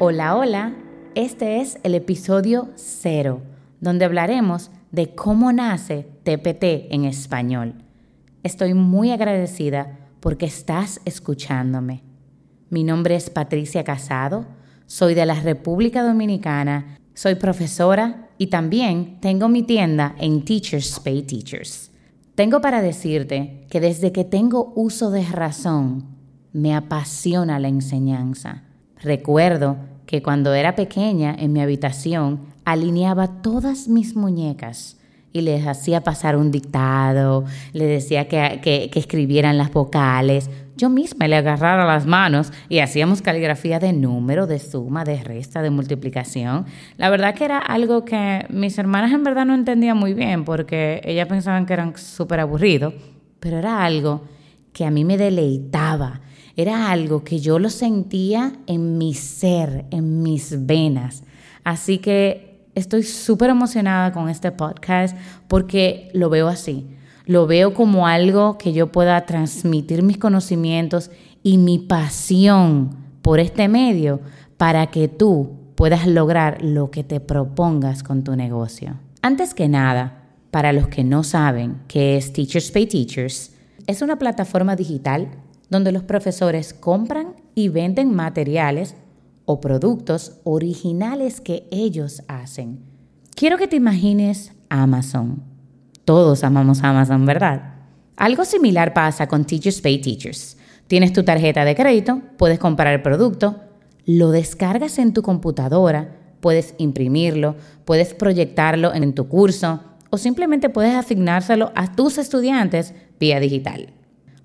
Hola, hola, este es el episodio cero, donde hablaremos de cómo nace TPT en español. Estoy muy agradecida porque estás escuchándome. Mi nombre es Patricia Casado, soy de la República Dominicana, soy profesora y también tengo mi tienda en Teachers Pay Teachers. Tengo para decirte que desde que tengo uso de razón, me apasiona la enseñanza. Recuerdo que cuando era pequeña en mi habitación alineaba todas mis muñecas y les hacía pasar un dictado, le decía que, que, escribieran las vocales. Yo misma le agarraba las manos y hacíamos caligrafía de número, de suma, de resta, de multiplicación. La verdad que era algo que mis hermanas en verdad no entendían muy bien porque ellas pensaban que eran súper aburridos, pero era algo que a mí me deleitaba era algo que yo lo sentía en mi ser, en mis venas. Así que estoy súper emocionada con este podcast porque lo veo así. Lo veo como algo que yo pueda transmitir mis conocimientos y mi pasión por este medio para que tú puedas lograr lo que te propongas con tu negocio. Antes que nada, para los que no saben qué es Teachers Pay Teachers, es una plataforma digital donde los profesores compran y venden materiales o productos originales que ellos hacen. Quiero que te imagines Amazon. Todos amamos Amazon, ¿verdad? Algo similar pasa con Teachers Pay Teachers. Tienes tu tarjeta de crédito, puedes comprar el producto, lo descargas en tu computadora, puedes imprimirlo, puedes proyectarlo en tu curso o simplemente puedes asignárselo a tus estudiantes vía digital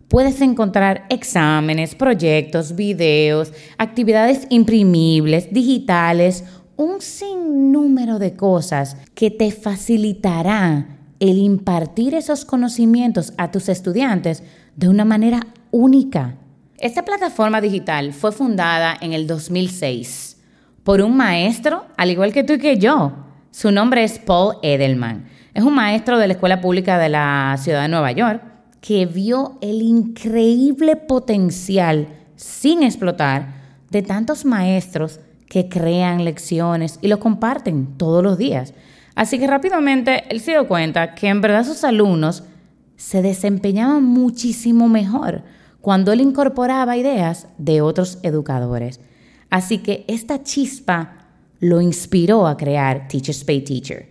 puedes encontrar exámenes, proyectos, videos, actividades imprimibles, digitales, un sinnúmero de cosas que te facilitarán el impartir esos conocimientos a tus estudiantes de una manera única. Esta plataforma digital fue fundada en el 2006 por un maestro, al igual que tú y que yo. Su nombre es Paul Edelman. Es un maestro de la Escuela Pública de la Ciudad de Nueva York que vio el increíble potencial sin explotar de tantos maestros que crean lecciones y lo comparten todos los días. Así que rápidamente él se dio cuenta que en verdad sus alumnos se desempeñaban muchísimo mejor cuando él incorporaba ideas de otros educadores. Así que esta chispa lo inspiró a crear Teachers Pay Teacher.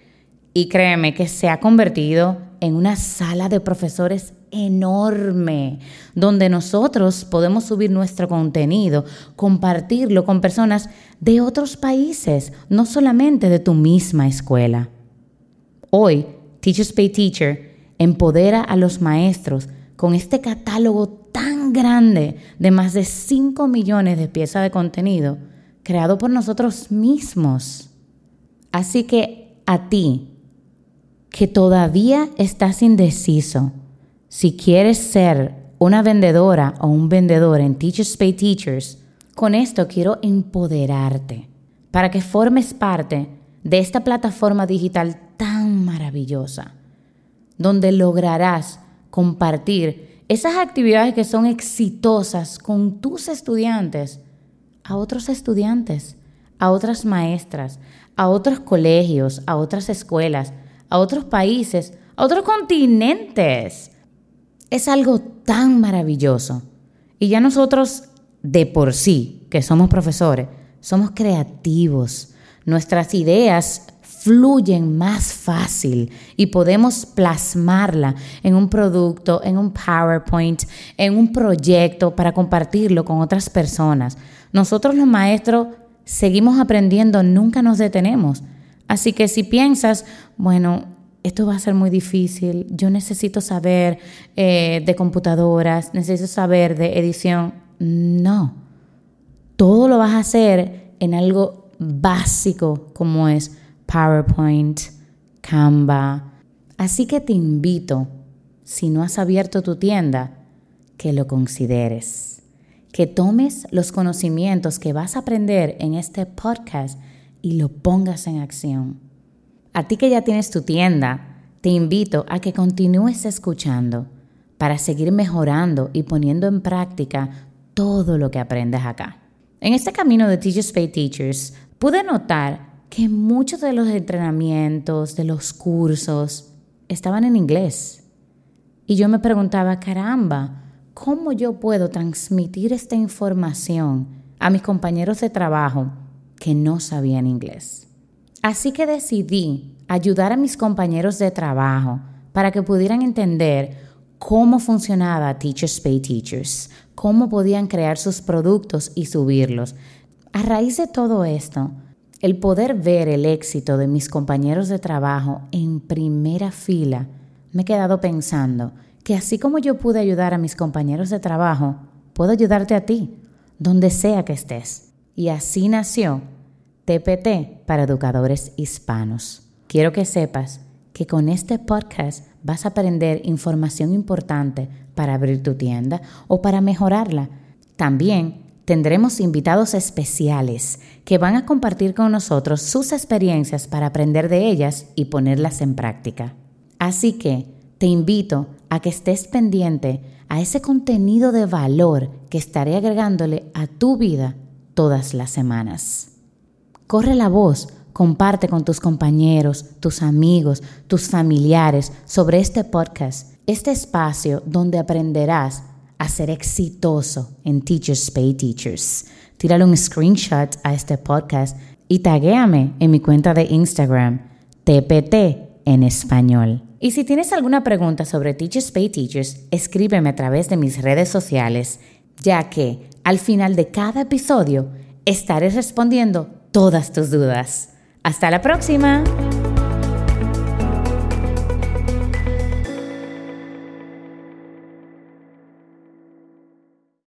Y créeme que se ha convertido en una sala de profesores enorme, donde nosotros podemos subir nuestro contenido, compartirlo con personas de otros países, no solamente de tu misma escuela. Hoy, Teachers Pay Teacher empodera a los maestros con este catálogo tan grande de más de 5 millones de piezas de contenido creado por nosotros mismos. Así que a ti, que todavía estás indeciso, si quieres ser una vendedora o un vendedor en Teachers Pay Teachers, con esto quiero empoderarte para que formes parte de esta plataforma digital tan maravillosa, donde lograrás compartir esas actividades que son exitosas con tus estudiantes a otros estudiantes, a otras maestras, a otros colegios, a otras escuelas, a otros países, a otros continentes es algo tan maravilloso. Y ya nosotros, de por sí, que somos profesores, somos creativos. Nuestras ideas fluyen más fácil y podemos plasmarla en un producto, en un PowerPoint, en un proyecto para compartirlo con otras personas. Nosotros los maestros seguimos aprendiendo, nunca nos detenemos. Así que si piensas, bueno, esto va a ser muy difícil, yo necesito saber eh, de computadoras, necesito saber de edición. No, todo lo vas a hacer en algo básico como es PowerPoint, Canva. Así que te invito, si no has abierto tu tienda, que lo consideres, que tomes los conocimientos que vas a aprender en este podcast y lo pongas en acción. A ti que ya tienes tu tienda, te invito a que continúes escuchando para seguir mejorando y poniendo en práctica todo lo que aprendes acá. En este camino de Teachers Pay Teachers, pude notar que muchos de los entrenamientos, de los cursos, estaban en inglés. Y yo me preguntaba, caramba, ¿cómo yo puedo transmitir esta información a mis compañeros de trabajo que no sabían inglés? Así que decidí ayudar a mis compañeros de trabajo para que pudieran entender cómo funcionaba Teachers Pay Teachers, cómo podían crear sus productos y subirlos. A raíz de todo esto, el poder ver el éxito de mis compañeros de trabajo en primera fila, me he quedado pensando que así como yo pude ayudar a mis compañeros de trabajo, puedo ayudarte a ti, donde sea que estés. Y así nació TPT para educadores hispanos. Quiero que sepas que con este podcast vas a aprender información importante para abrir tu tienda o para mejorarla. También tendremos invitados especiales que van a compartir con nosotros sus experiencias para aprender de ellas y ponerlas en práctica. Así que te invito a que estés pendiente a ese contenido de valor que estaré agregándole a tu vida todas las semanas. Corre la voz Comparte con tus compañeros, tus amigos, tus familiares sobre este podcast, este espacio donde aprenderás a ser exitoso en Teachers Pay Teachers. Tírale un screenshot a este podcast y taguéame en mi cuenta de Instagram, TPT en español. Y si tienes alguna pregunta sobre Teachers Pay Teachers, escríbeme a través de mis redes sociales, ya que al final de cada episodio estaré respondiendo todas tus dudas. Hasta la próxima.